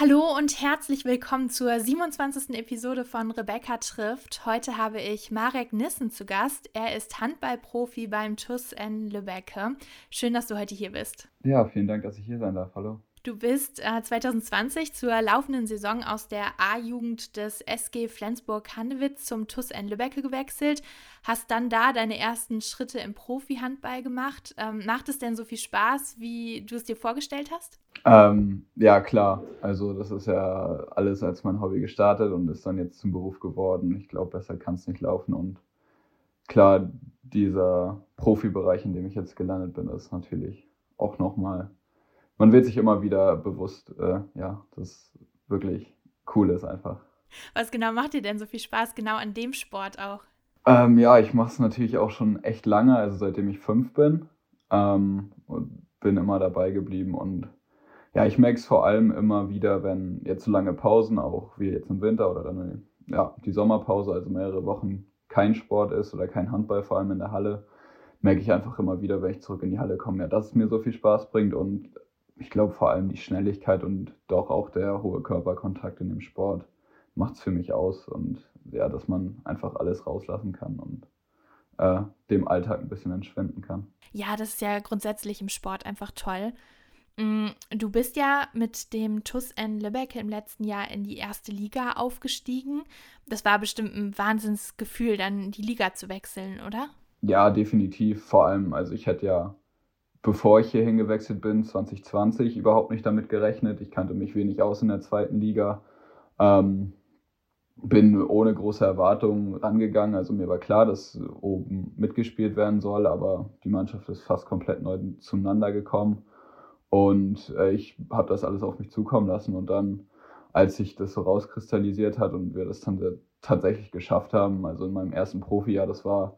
Hallo und herzlich willkommen zur 27. Episode von Rebecca trifft. Heute habe ich Marek Nissen zu Gast. Er ist Handballprofi beim TUS in Lübbecke. Schön, dass du heute hier bist. Ja, vielen Dank, dass ich hier sein darf. Hallo. Du bist äh, 2020 zur laufenden Saison aus der A-Jugend des SG Flensburg-Handewitt zum TUS N Lübbecke gewechselt, hast dann da deine ersten Schritte im Profi-Handball gemacht. Ähm, macht es denn so viel Spaß, wie du es dir vorgestellt hast? Ähm, ja, klar. Also das ist ja alles als mein Hobby gestartet und ist dann jetzt zum Beruf geworden. Ich glaube, besser kann es nicht laufen. Und klar, dieser Profibereich, in dem ich jetzt gelandet bin, ist natürlich auch nochmal man wird sich immer wieder bewusst, äh, ja, das wirklich cool ist einfach. Was genau macht dir denn so viel Spaß genau an dem Sport auch? Ähm, ja, ich mache es natürlich auch schon echt lange, also seitdem ich fünf bin ähm, und bin immer dabei geblieben und ja, ich merke es vor allem immer wieder, wenn jetzt so lange Pausen, auch wie jetzt im Winter oder dann ja, die Sommerpause, also mehrere Wochen kein Sport ist oder kein Handball, vor allem in der Halle, merke ich einfach immer wieder, wenn ich zurück in die Halle komme, ja, dass es mir so viel Spaß bringt und ich glaube vor allem die Schnelligkeit und doch auch der hohe Körperkontakt in dem Sport macht es für mich aus und ja, dass man einfach alles rauslassen kann und äh, dem Alltag ein bisschen entschwinden kann. Ja, das ist ja grundsätzlich im Sport einfach toll. Mm, du bist ja mit dem TUS N Lübeck im letzten Jahr in die erste Liga aufgestiegen. Das war bestimmt ein Wahnsinnsgefühl, dann die Liga zu wechseln, oder? Ja, definitiv. Vor allem, also ich hätte ja bevor ich hier hingewechselt bin, 2020, überhaupt nicht damit gerechnet. Ich kannte mich wenig aus in der zweiten Liga. Ähm, bin ohne große Erwartungen rangegangen. Also mir war klar, dass oben mitgespielt werden soll, aber die Mannschaft ist fast komplett neu zueinander gekommen. Und äh, ich habe das alles auf mich zukommen lassen. Und dann, als sich das so rauskristallisiert hat und wir das dann tatsächlich geschafft haben, also in meinem ersten Profijahr, das war,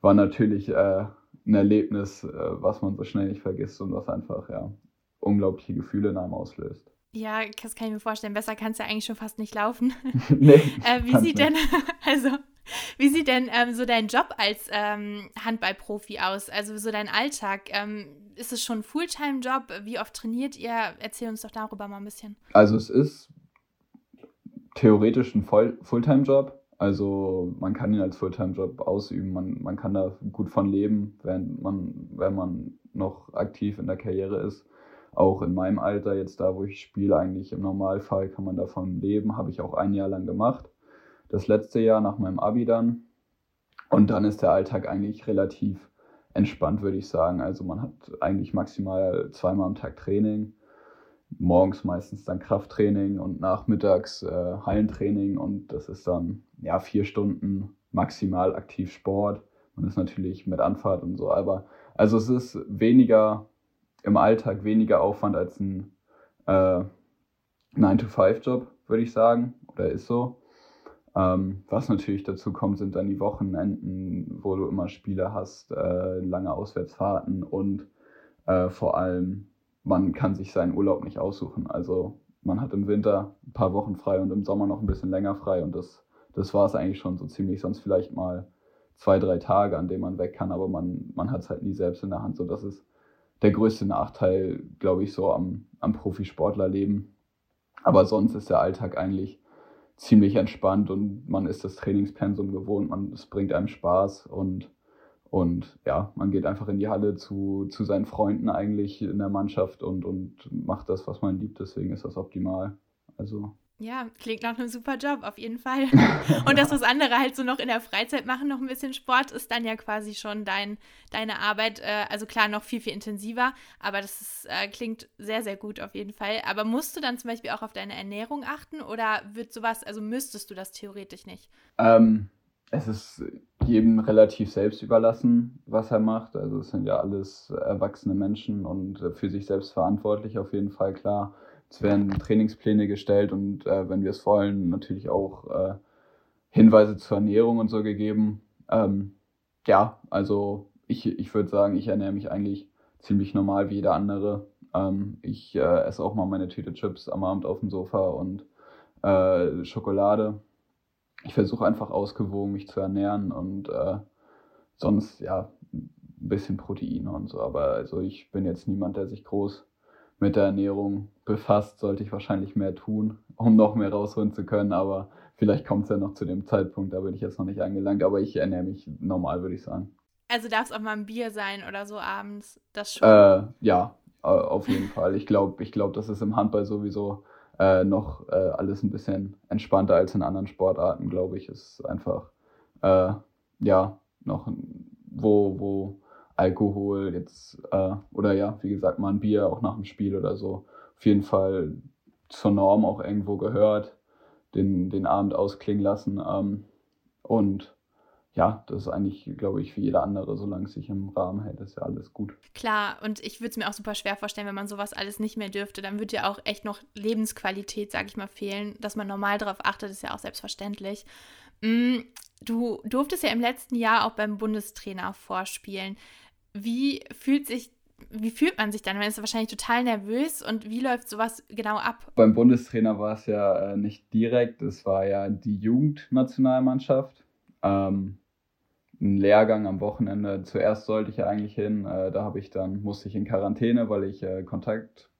war natürlich äh, ein Erlebnis, äh, was man so schnell nicht vergisst und was einfach ja unglaubliche Gefühle in einem auslöst. Ja, das kann ich mir vorstellen. Besser kann es ja eigentlich schon fast nicht laufen. nee, äh, wie sieht denn, also, wie sieht denn ähm, so dein Job als ähm, Handballprofi aus? Also so dein Alltag? Ähm, ist es schon ein Fulltime-Job? Wie oft trainiert ihr? Erzähl uns doch darüber mal ein bisschen. Also es ist theoretisch ein Fulltime-Job. Also man kann ihn als Fulltime-Job ausüben, man, man kann da gut von leben, wenn man, wenn man noch aktiv in der Karriere ist. Auch in meinem Alter, jetzt da, wo ich spiele, eigentlich im Normalfall kann man davon leben, habe ich auch ein Jahr lang gemacht. Das letzte Jahr nach meinem Abi dann. Und dann ist der Alltag eigentlich relativ entspannt, würde ich sagen. Also man hat eigentlich maximal zweimal am Tag Training morgens meistens dann Krafttraining und nachmittags äh, Hallentraining und das ist dann ja vier Stunden maximal aktiv Sport. Man ist natürlich mit Anfahrt und so, aber also es ist weniger im Alltag weniger Aufwand als ein äh, 9-to-5-Job, würde ich sagen, oder ist so. Ähm, was natürlich dazu kommt, sind dann die Wochenenden, wo du immer Spiele hast, äh, lange Auswärtsfahrten und äh, vor allem man kann sich seinen Urlaub nicht aussuchen. Also man hat im Winter ein paar Wochen frei und im Sommer noch ein bisschen länger frei und das, das war es eigentlich schon so ziemlich. Sonst vielleicht mal zwei, drei Tage, an denen man weg kann, aber man, man hat es halt nie selbst in der Hand. So, das ist der größte Nachteil, glaube ich, so am, am Profisportlerleben. Aber sonst ist der Alltag eigentlich ziemlich entspannt und man ist das Trainingspensum gewohnt, man, es bringt einem Spaß und und ja, man geht einfach in die Halle zu, zu seinen Freunden eigentlich in der Mannschaft und, und macht das, was man liebt. Deswegen ist das optimal. Also. Ja, klingt nach einem super Job, auf jeden Fall. Und das, was andere halt so noch in der Freizeit machen, noch ein bisschen Sport, ist dann ja quasi schon dein, deine Arbeit. Äh, also klar, noch viel, viel intensiver, aber das ist, äh, klingt sehr, sehr gut auf jeden Fall. Aber musst du dann zum Beispiel auch auf deine Ernährung achten oder wird sowas, also müsstest du das theoretisch nicht? Ähm, es ist jedem relativ selbst überlassen, was er macht. Also es sind ja alles erwachsene Menschen und äh, für sich selbst verantwortlich auf jeden Fall klar. Es werden Trainingspläne gestellt und äh, wenn wir es wollen, natürlich auch äh, Hinweise zur Ernährung und so gegeben. Ähm, ja, also ich, ich würde sagen, ich ernähre mich eigentlich ziemlich normal wie jeder andere. Ähm, ich äh, esse auch mal meine Tüte Chips am Abend auf dem Sofa und äh, Schokolade. Ich versuche einfach ausgewogen mich zu ernähren und äh, sonst ja ein bisschen Proteine und so. Aber also ich bin jetzt niemand, der sich groß mit der Ernährung befasst, sollte ich wahrscheinlich mehr tun, um noch mehr rausholen zu können. Aber vielleicht kommt es ja noch zu dem Zeitpunkt, da bin ich jetzt noch nicht angelangt. Aber ich ernähre mich normal, würde ich sagen. Also darf es auch mal ein Bier sein oder so abends, das schon? Äh, ja, auf jeden Fall. Ich glaube, ich glaub, das ist im Handball sowieso äh, noch äh, alles ein bisschen entspannter als in anderen Sportarten, glaube ich. Es ist einfach, äh, ja, noch wo, wo Alkohol jetzt, äh, oder ja, wie gesagt, mal ein Bier auch nach dem Spiel oder so, auf jeden Fall zur Norm auch irgendwo gehört, den, den Abend ausklingen lassen. Ähm, und ja, das ist eigentlich, glaube ich, wie jeder andere, solange es sich im Rahmen hält, ist ja alles gut. Klar, und ich würde es mir auch super schwer vorstellen, wenn man sowas alles nicht mehr dürfte, dann würde ja auch echt noch Lebensqualität, sage ich mal, fehlen. Dass man normal darauf achtet, ist ja auch selbstverständlich. Mm, du durftest ja im letzten Jahr auch beim Bundestrainer vorspielen. Wie fühlt sich wie fühlt man sich dann? Man ist wahrscheinlich total nervös und wie läuft sowas genau ab? Beim Bundestrainer war es ja äh, nicht direkt, es war ja die Jugendnationalmannschaft. Ähm, einen Lehrgang am Wochenende. Zuerst sollte ich ja eigentlich hin, äh, da habe ich dann, musste ich in Quarantäne, weil ich äh, Kontakt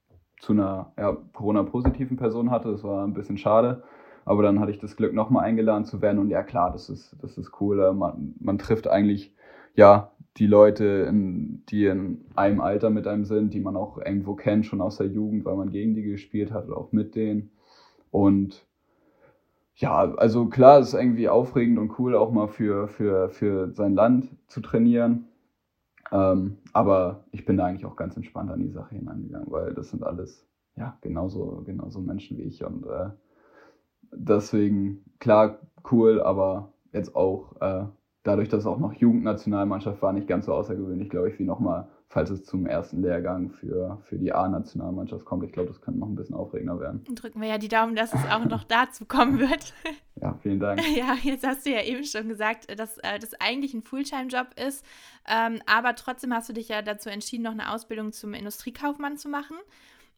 zu einer ja, Corona-positiven Person hatte. Das war ein bisschen schade. Aber dann hatte ich das Glück, nochmal eingeladen zu werden. Und ja, klar, das ist, das ist cool. Äh, man, man trifft eigentlich, ja, die Leute, in, die in einem Alter mit einem sind, die man auch irgendwo kennt, schon aus der Jugend, weil man gegen die gespielt hat oder auch mit denen. Und ja, also klar, es ist irgendwie aufregend und cool, auch mal für, für, für sein Land zu trainieren. Ähm, aber ich bin da eigentlich auch ganz entspannt an die Sache hineingegangen, weil das sind alles, ja, genauso, genauso Menschen wie ich. Und äh, deswegen, klar, cool, aber jetzt auch äh, dadurch, dass es auch noch Jugendnationalmannschaft war, nicht ganz so außergewöhnlich, glaube ich, wie nochmal falls es zum ersten Lehrgang für, für die A-Nationalmannschaft kommt. Ich glaube, das könnte noch ein bisschen aufregender werden. Drücken wir ja die Daumen, dass es auch noch dazu kommen wird. Ja, vielen Dank. Ja, jetzt hast du ja eben schon gesagt, dass äh, das eigentlich ein Fulltime-Job ist, ähm, aber trotzdem hast du dich ja dazu entschieden, noch eine Ausbildung zum Industriekaufmann zu machen.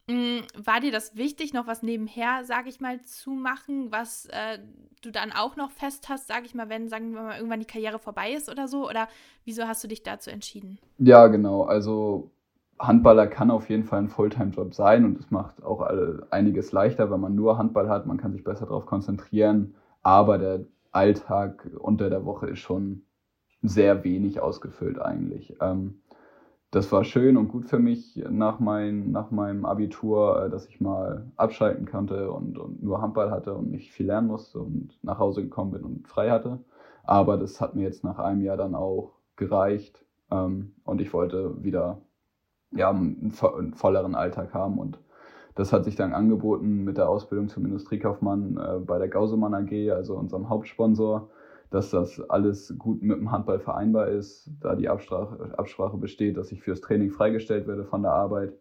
Mm, war dir das wichtig, noch was nebenher, sage ich mal, zu machen, was äh, du dann auch noch fest hast, sage ich mal, wenn, sagen wir mal, irgendwann die Karriere vorbei ist oder so? Oder wieso hast du dich dazu entschieden? Ja, genau. Also Handballer kann auf jeden Fall ein Fulltime-Job sein und es macht auch alle, einiges leichter, wenn man nur Handball hat. Man kann sich besser darauf konzentrieren, aber der Alltag unter der Woche ist schon sehr wenig ausgefüllt eigentlich. Ähm, das war schön und gut für mich nach, mein, nach meinem Abitur, äh, dass ich mal abschalten konnte und, und nur Handball hatte und nicht viel lernen musste und nach Hause gekommen bin und frei hatte. Aber das hat mir jetzt nach einem Jahr dann auch gereicht ähm, und ich wollte wieder ja, einen, einen volleren Alltag haben und das hat sich dann angeboten mit der Ausbildung zum Industriekaufmann äh, bei der Gausemann AG, also unserem Hauptsponsor dass das alles gut mit dem Handball vereinbar ist, da die Absprache, Absprache besteht, dass ich fürs Training freigestellt werde von der Arbeit.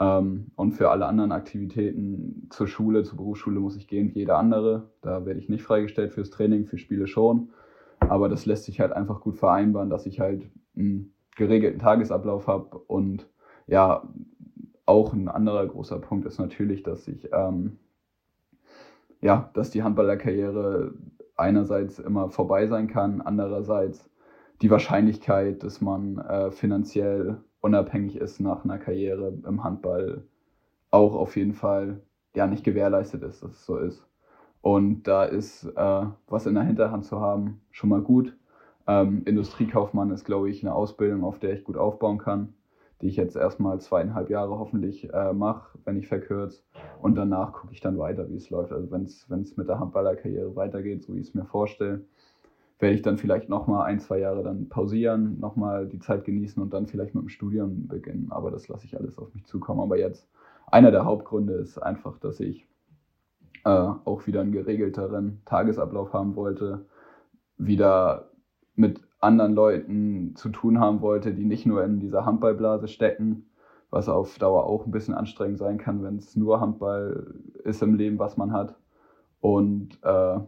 Ähm, und für alle anderen Aktivitäten zur Schule, zur Berufsschule muss ich gehen wie jeder andere. Da werde ich nicht freigestellt fürs Training, für Spiele schon. Aber das lässt sich halt einfach gut vereinbaren, dass ich halt einen geregelten Tagesablauf habe. Und ja, auch ein anderer großer Punkt ist natürlich, dass ich ähm, ja, dass die Handballerkarriere einerseits immer vorbei sein kann, andererseits die Wahrscheinlichkeit, dass man äh, finanziell unabhängig ist nach einer Karriere im Handball, auch auf jeden Fall ja nicht gewährleistet ist, dass es so ist. Und da ist äh, was in der Hinterhand zu haben schon mal gut. Ähm, Industriekaufmann ist, glaube ich, eine Ausbildung, auf der ich gut aufbauen kann die ich jetzt erstmal zweieinhalb Jahre hoffentlich äh, mache, wenn ich verkürze. Und danach gucke ich dann weiter, wie es läuft. Also wenn es mit der Handballerkarriere weitergeht, so wie ich es mir vorstelle, werde ich dann vielleicht nochmal ein, zwei Jahre dann pausieren, nochmal die Zeit genießen und dann vielleicht mit dem Studium beginnen. Aber das lasse ich alles auf mich zukommen. Aber jetzt, einer der Hauptgründe ist einfach, dass ich äh, auch wieder einen geregelteren Tagesablauf haben wollte, wieder mit anderen Leuten zu tun haben wollte, die nicht nur in dieser Handballblase stecken, was auf Dauer auch ein bisschen anstrengend sein kann, wenn es nur Handball ist im Leben, was man hat. Und äh,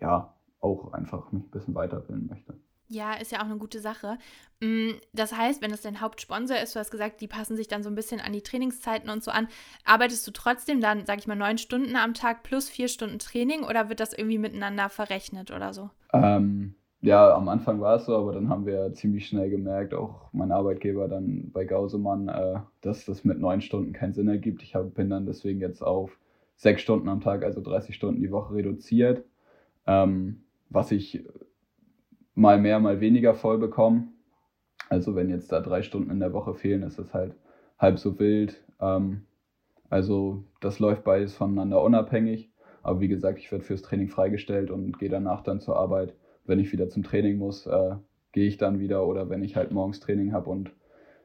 ja, auch einfach mich ein bisschen weiterbilden möchte. Ja, ist ja auch eine gute Sache. Mm, das heißt, wenn es dein Hauptsponsor ist, du hast gesagt, die passen sich dann so ein bisschen an die Trainingszeiten und so an, arbeitest du trotzdem dann, sag ich mal, neun Stunden am Tag plus vier Stunden Training oder wird das irgendwie miteinander verrechnet oder so? Ähm, ja, am Anfang war es so, aber dann haben wir ziemlich schnell gemerkt, auch mein Arbeitgeber dann bei Gausemann, äh, dass das mit neun Stunden keinen Sinn ergibt. Ich hab, bin dann deswegen jetzt auf sechs Stunden am Tag, also 30 Stunden die Woche reduziert, ähm, was ich mal mehr, mal weniger voll bekomme. Also wenn jetzt da drei Stunden in der Woche fehlen, ist das halt halb so wild. Ähm, also das läuft beides voneinander unabhängig. Aber wie gesagt, ich werde fürs Training freigestellt und gehe danach dann zur Arbeit. Wenn ich wieder zum Training muss, äh, gehe ich dann wieder. Oder wenn ich halt morgens Training habe und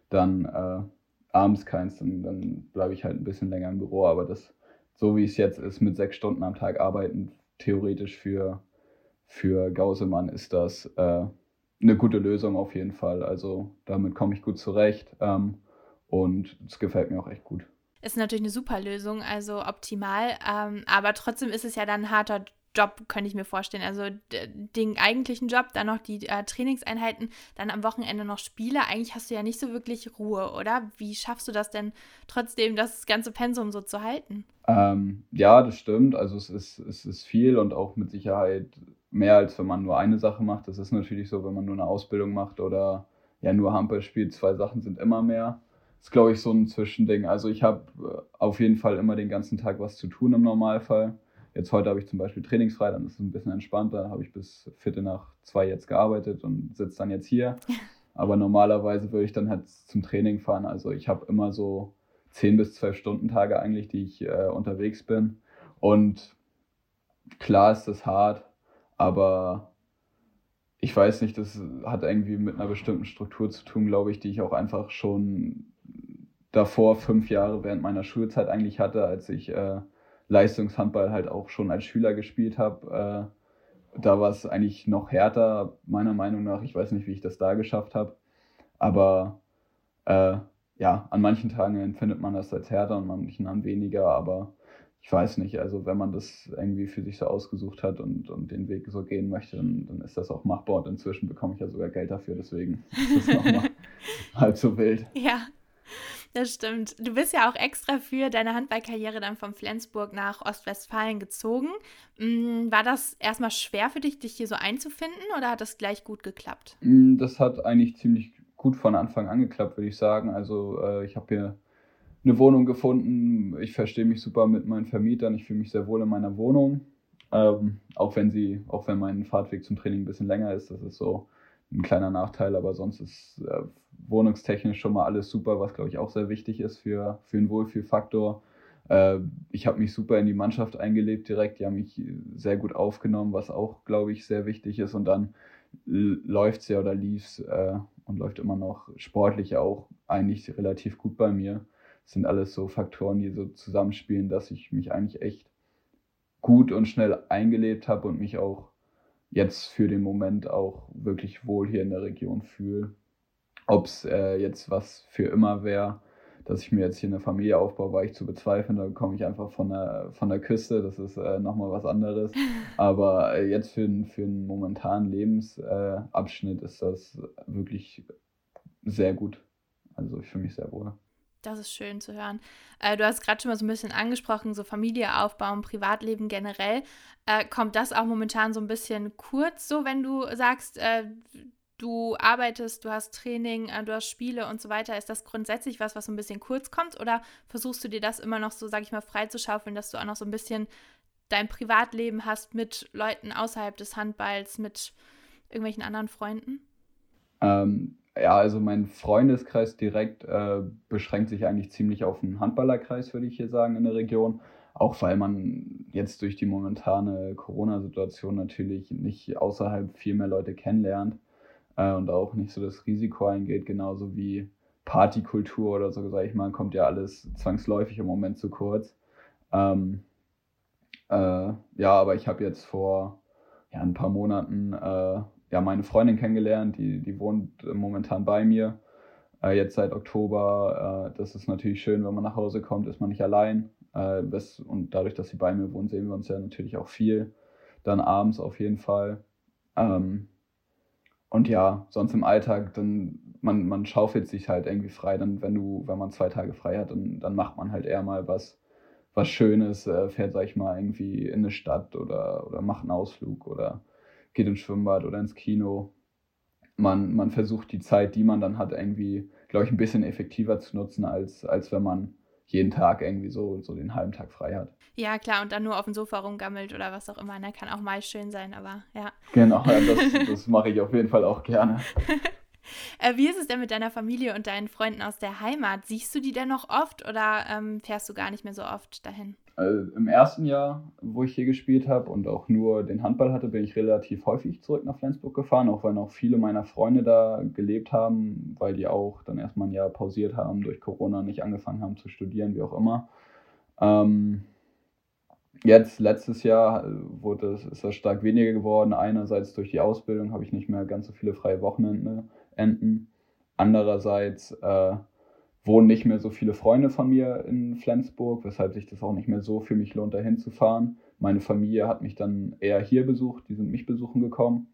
dann äh, abends keins, dann, dann bleibe ich halt ein bisschen länger im Büro. Aber das, so wie es jetzt ist, mit sechs Stunden am Tag arbeiten, theoretisch für für Gausemann ist das äh, eine gute Lösung auf jeden Fall. Also damit komme ich gut zurecht ähm, und es gefällt mir auch echt gut. Ist natürlich eine super Lösung, also optimal. Ähm, aber trotzdem ist es ja dann ein harter Job, könnte ich mir vorstellen. Also den eigentlichen Job, dann noch die äh, Trainingseinheiten, dann am Wochenende noch Spiele. Eigentlich hast du ja nicht so wirklich Ruhe, oder? Wie schaffst du das denn trotzdem, das ganze Pensum so zu halten? Ähm, ja, das stimmt. Also es ist, es ist viel und auch mit Sicherheit mehr, als wenn man nur eine Sache macht. Das ist natürlich so, wenn man nur eine Ausbildung macht oder ja nur Handball spielt. Zwei Sachen sind immer mehr. Das ist, glaube ich, so ein Zwischending. Also ich habe äh, auf jeden Fall immer den ganzen Tag was zu tun im Normalfall. Jetzt heute habe ich zum Beispiel trainingsfrei, dann ist es ein bisschen entspannter. Habe ich bis Viertel nach zwei jetzt gearbeitet und sitze dann jetzt hier. Aber normalerweise würde ich dann halt zum Training fahren. Also ich habe immer so zehn bis zwölf Stunden Tage eigentlich, die ich äh, unterwegs bin. Und klar ist das hart, aber ich weiß nicht, das hat irgendwie mit einer bestimmten Struktur zu tun, glaube ich, die ich auch einfach schon davor fünf Jahre während meiner Schulzeit eigentlich hatte, als ich äh, Leistungshandball halt auch schon als Schüler gespielt habe. Äh, da war es eigentlich noch härter, meiner Meinung nach. Ich weiß nicht, wie ich das da geschafft habe. Aber äh, ja, an manchen Tagen empfindet man das als härter und manchen an weniger. Aber ich weiß nicht, also wenn man das irgendwie für sich so ausgesucht hat und, und den Weg so gehen möchte, dann, dann ist das auch machbar und inzwischen bekomme ich ja sogar Geld dafür, deswegen ist das nochmal halb so wild. Ja, das stimmt. Du bist ja auch extra für deine Handballkarriere dann von Flensburg nach Ostwestfalen gezogen. Mm, war das erstmal schwer für dich, dich hier so einzufinden oder hat das gleich gut geklappt? Mm, das hat eigentlich ziemlich gut von Anfang an geklappt, würde ich sagen. Also äh, ich habe hier eine Wohnung gefunden. Ich verstehe mich super mit meinen Vermietern. Ich fühle mich sehr wohl in meiner Wohnung. Ähm, auch wenn sie, auch wenn mein Fahrtweg zum Training ein bisschen länger ist, das ist so ein kleiner Nachteil, aber sonst ist äh, wohnungstechnisch schon mal alles super, was glaube ich auch sehr wichtig ist für, für einen Wohlfühlfaktor. Äh, ich habe mich super in die Mannschaft eingelebt direkt, die haben mich sehr gut aufgenommen, was auch glaube ich sehr wichtig ist. Und dann läuft es ja oder lief es äh, und läuft immer noch sportlich auch eigentlich relativ gut bei mir. Sind alles so Faktoren, die so zusammenspielen, dass ich mich eigentlich echt gut und schnell eingelebt habe und mich auch jetzt für den Moment auch wirklich wohl hier in der Region fühle. Ob es äh, jetzt was für immer wäre, dass ich mir jetzt hier eine Familie aufbaue, war ich zu bezweifeln. Da komme ich einfach von der, von der Küste, das ist äh, nochmal was anderes. Aber äh, jetzt für, für einen momentanen Lebensabschnitt ist das wirklich sehr gut. Also ich fühle mich sehr wohl. Das ist schön zu hören. Äh, du hast gerade schon mal so ein bisschen angesprochen, so Familie aufbauen, Privatleben generell. Äh, kommt das auch momentan so ein bisschen kurz, so wenn du sagst, äh, du arbeitest, du hast Training, äh, du hast Spiele und so weiter? Ist das grundsätzlich was, was so ein bisschen kurz kommt? Oder versuchst du dir das immer noch so, sag ich mal, freizuschaufeln, dass du auch noch so ein bisschen dein Privatleben hast mit Leuten außerhalb des Handballs, mit irgendwelchen anderen Freunden? Ähm, ja, also mein Freundeskreis direkt äh, beschränkt sich eigentlich ziemlich auf den Handballerkreis, würde ich hier sagen, in der Region. Auch weil man jetzt durch die momentane Corona-Situation natürlich nicht außerhalb viel mehr Leute kennenlernt äh, und auch nicht so das Risiko eingeht, genauso wie Partykultur oder so, sage ich mal, kommt ja alles zwangsläufig im Moment zu kurz. Ähm, äh, ja, aber ich habe jetzt vor ja, ein paar Monaten äh, ja, meine Freundin kennengelernt, die, die wohnt momentan bei mir, äh, jetzt seit Oktober. Äh, das ist natürlich schön, wenn man nach Hause kommt, ist man nicht allein. Äh, das, und dadurch, dass sie bei mir wohnt, sehen wir uns ja natürlich auch viel. Dann abends auf jeden Fall. Ähm, und ja, sonst im Alltag, dann, man, man schaufelt sich halt irgendwie frei. Dann, wenn du, wenn man zwei Tage frei hat, dann, dann macht man halt eher mal was, was Schönes, äh, fährt, sag ich mal, irgendwie in eine Stadt oder, oder macht einen Ausflug oder geht ins Schwimmbad oder ins Kino. Man, man versucht die Zeit, die man dann hat, irgendwie, glaube ich, ein bisschen effektiver zu nutzen, als, als wenn man jeden Tag irgendwie so, so den halben Tag frei hat. Ja, klar, und dann nur auf dem Sofa rumgammelt oder was auch immer. Ne? Kann auch mal schön sein, aber ja. Genau, ja, das, das mache ich auf jeden Fall auch gerne. äh, wie ist es denn mit deiner Familie und deinen Freunden aus der Heimat? Siehst du die denn noch oft oder ähm, fährst du gar nicht mehr so oft dahin? Also Im ersten Jahr, wo ich hier gespielt habe und auch nur den Handball hatte, bin ich relativ häufig zurück nach Flensburg gefahren, auch weil noch viele meiner Freunde da gelebt haben, weil die auch dann erstmal ein Jahr pausiert haben, durch Corona nicht angefangen haben zu studieren, wie auch immer. Ähm, jetzt, letztes Jahr, wurde es, ist das stark weniger geworden. Einerseits durch die Ausbildung habe ich nicht mehr ganz so viele freie Wochenenden. Andererseits äh, wohnen nicht mehr so viele Freunde von mir in Flensburg, weshalb sich das auch nicht mehr so für mich lohnt, dahin zu fahren. Meine Familie hat mich dann eher hier besucht, die sind mich besuchen gekommen.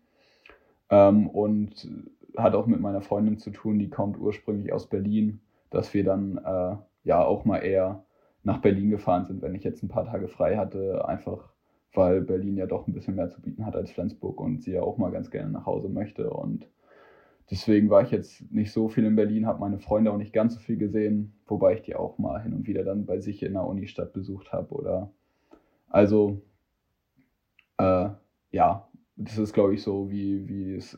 Ähm, und hat auch mit meiner Freundin zu tun, die kommt ursprünglich aus Berlin, dass wir dann äh, ja auch mal eher nach Berlin gefahren sind, wenn ich jetzt ein paar Tage frei hatte, einfach weil Berlin ja doch ein bisschen mehr zu bieten hat als Flensburg und sie ja auch mal ganz gerne nach Hause möchte und Deswegen war ich jetzt nicht so viel in Berlin, habe meine Freunde auch nicht ganz so viel gesehen, wobei ich die auch mal hin und wieder dann bei sich in der Unistadt besucht habe. Oder also äh, ja, das ist glaube ich so, wie, wie es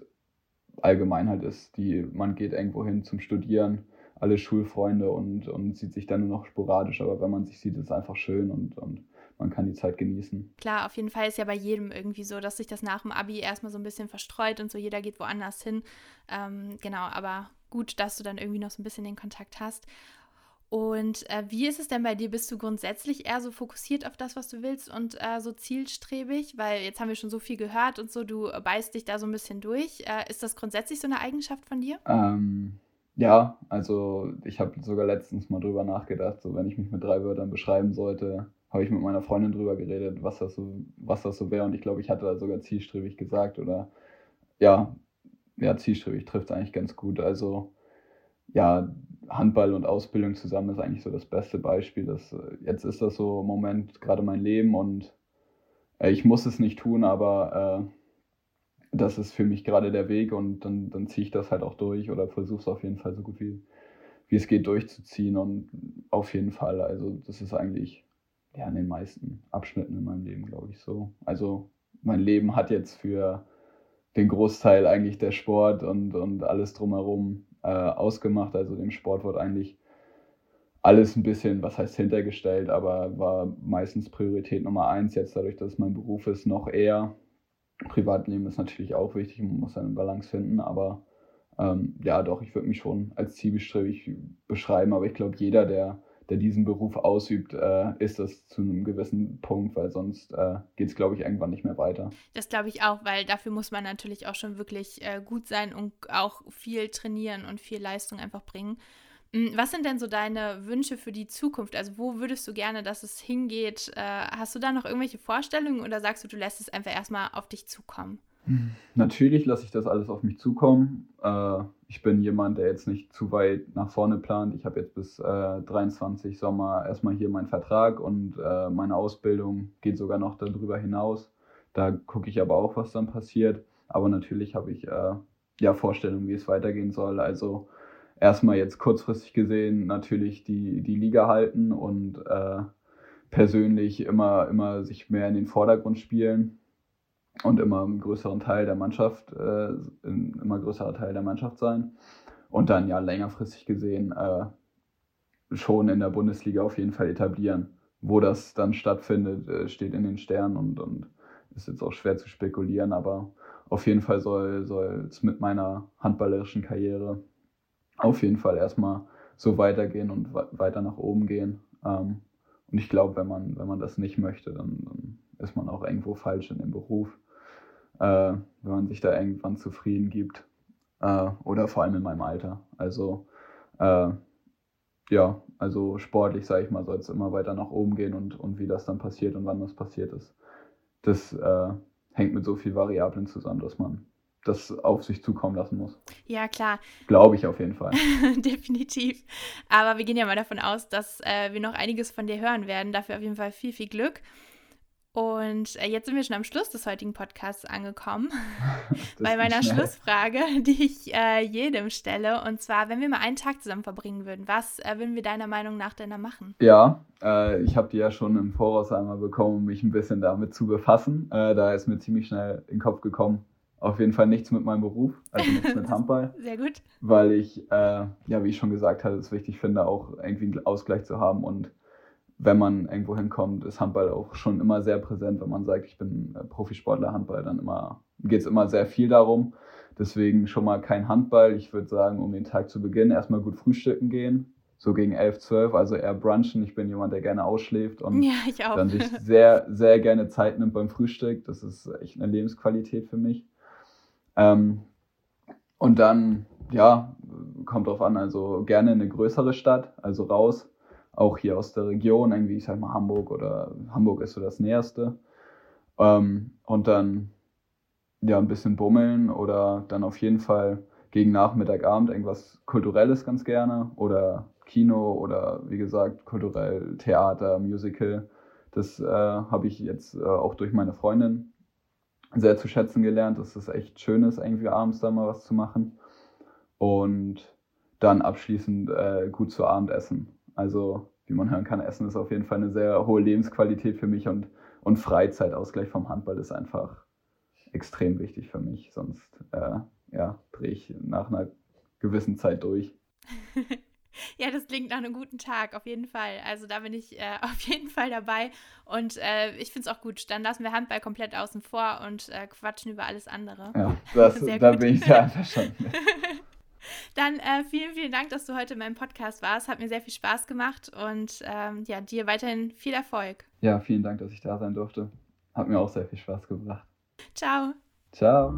allgemein halt ist. Die, man geht irgendwo hin zum Studieren, alle Schulfreunde und, und sieht sich dann nur noch sporadisch, aber wenn man sich sieht, ist es einfach schön und, und man kann die Zeit genießen. Klar, auf jeden Fall ist ja bei jedem irgendwie so, dass sich das nach dem Abi erstmal so ein bisschen verstreut und so jeder geht woanders hin. Ähm, genau, aber gut, dass du dann irgendwie noch so ein bisschen den Kontakt hast. Und äh, wie ist es denn bei dir? Bist du grundsätzlich eher so fokussiert auf das, was du willst und äh, so zielstrebig? Weil jetzt haben wir schon so viel gehört und so, du beißt dich da so ein bisschen durch. Äh, ist das grundsätzlich so eine Eigenschaft von dir? Ähm, ja, also ich habe sogar letztens mal drüber nachgedacht, so wenn ich mich mit drei Wörtern beschreiben sollte, habe ich mit meiner Freundin drüber geredet, was das so, was das so wäre. Und ich glaube, ich hatte da sogar zielstrebig gesagt oder ja, ja, zielstrebig trifft es eigentlich ganz gut. Also ja, Handball und Ausbildung zusammen ist eigentlich so das beste Beispiel. Das, jetzt ist das so im Moment gerade mein Leben und äh, ich muss es nicht tun, aber äh, das ist für mich gerade der Weg und dann, dann ziehe ich das halt auch durch oder versuche es auf jeden Fall so gut wie, wie es geht durchzuziehen und auf jeden Fall, also das ist eigentlich ja, in den meisten Abschnitten in meinem Leben, glaube ich, so. Also mein Leben hat jetzt für den Großteil eigentlich der Sport und, und alles drumherum äh, ausgemacht. Also dem Sport wurde eigentlich alles ein bisschen, was heißt hintergestellt, aber war meistens Priorität Nummer eins. Jetzt dadurch, dass es mein Beruf ist, noch eher. Privatleben ist natürlich auch wichtig, man muss eine Balance finden, aber ähm, ja, doch, ich würde mich schon als zielbestrebig beschreiben, aber ich glaube, jeder, der der diesen Beruf ausübt, äh, ist das zu einem gewissen Punkt, weil sonst äh, geht es, glaube ich, irgendwann nicht mehr weiter. Das glaube ich auch, weil dafür muss man natürlich auch schon wirklich äh, gut sein und auch viel trainieren und viel Leistung einfach bringen. Hm, was sind denn so deine Wünsche für die Zukunft? Also wo würdest du gerne, dass es hingeht? Äh, hast du da noch irgendwelche Vorstellungen oder sagst du, du lässt es einfach erstmal auf dich zukommen? Natürlich lasse ich das alles auf mich zukommen. Äh, ich bin jemand, der jetzt nicht zu weit nach vorne plant. Ich habe jetzt bis äh, 23 Sommer erstmal hier meinen Vertrag und äh, meine Ausbildung geht sogar noch darüber hinaus. Da gucke ich aber auch, was dann passiert. Aber natürlich habe ich äh, ja Vorstellungen, wie es weitergehen soll. Also erstmal jetzt kurzfristig gesehen natürlich die, die Liga halten und äh, persönlich immer, immer sich mehr in den Vordergrund spielen und immer einen größeren Teil der Mannschaft, äh, ein immer größerer Teil der Mannschaft sein. Und dann ja längerfristig gesehen äh, schon in der Bundesliga auf jeden Fall etablieren. Wo das dann stattfindet, äh, steht in den Sternen und, und ist jetzt auch schwer zu spekulieren, aber auf jeden Fall soll es mit meiner handballerischen Karriere auf jeden Fall erstmal so weitergehen und weiter nach oben gehen. Ähm, und ich glaube, wenn man, wenn man das nicht möchte, dann, dann ist man auch irgendwo falsch in dem Beruf äh, wenn man sich da irgendwann zufrieden gibt. Äh, oder vor allem in meinem Alter. Also äh, ja, also sportlich, sage ich mal, soll es immer weiter nach oben gehen und, und wie das dann passiert und wann das passiert ist. Das äh, hängt mit so vielen Variablen zusammen, dass man das auf sich zukommen lassen muss. Ja, klar. Glaube ich auf jeden Fall. Definitiv. Aber wir gehen ja mal davon aus, dass äh, wir noch einiges von dir hören werden. Dafür auf jeden Fall viel, viel Glück. Und äh, jetzt sind wir schon am Schluss des heutigen Podcasts angekommen. Bei meiner Schlussfrage, die ich äh, jedem stelle. Und zwar, wenn wir mal einen Tag zusammen verbringen würden, was äh, würden wir deiner Meinung nach denn da machen? Ja, äh, ich habe die ja schon im Voraus einmal bekommen, um mich ein bisschen damit zu befassen. Äh, da ist mir ziemlich schnell in den Kopf gekommen, auf jeden Fall nichts mit meinem Beruf, also nichts mit Handball. Sehr gut. Weil ich, äh, ja, wie ich schon gesagt hatte, es wichtig finde, auch irgendwie einen Ausgleich zu haben und wenn man irgendwo hinkommt, ist Handball auch schon immer sehr präsent. Wenn man sagt, ich bin äh, Profisportler Handball, dann immer geht es immer sehr viel darum. Deswegen schon mal kein Handball. Ich würde sagen, um den Tag zu beginnen, erstmal gut frühstücken gehen. So gegen 11, 12, also eher brunchen. Ich bin jemand, der gerne ausschläft und ja, dann sich sehr, sehr gerne Zeit nimmt beim Frühstück. Das ist echt eine Lebensqualität für mich. Ähm, und dann, ja, kommt drauf an, also gerne eine größere Stadt, also raus, auch hier aus der Region, irgendwie, ich sag mal Hamburg oder Hamburg ist so das Näherste. Ähm, und dann ja ein bisschen bummeln oder dann auf jeden Fall gegen Nachmittag, Abend irgendwas Kulturelles ganz gerne oder Kino oder wie gesagt kulturell Theater, Musical. Das äh, habe ich jetzt äh, auch durch meine Freundin sehr zu schätzen gelernt, dass es echt schön ist, irgendwie abends da mal was zu machen. Und dann abschließend äh, gut zu Abend essen. Also, wie man hören kann, Essen ist auf jeden Fall eine sehr hohe Lebensqualität für mich und, und Freizeitausgleich vom Handball ist einfach extrem wichtig für mich. Sonst äh, ja, drehe ich nach einer gewissen Zeit durch. Ja, das klingt nach einem guten Tag, auf jeden Fall. Also da bin ich äh, auf jeden Fall dabei. Und äh, ich finde es auch gut. Dann lassen wir Handball komplett außen vor und äh, quatschen über alles andere. Ja, das, da bin ich sehr einverstanden. Dann äh, vielen, vielen Dank, dass du heute in meinem Podcast warst. Hat mir sehr viel Spaß gemacht und ähm, ja, dir weiterhin viel Erfolg. Ja, vielen Dank, dass ich da sein durfte. Hat mir auch sehr viel Spaß gebracht. Ciao. Ciao.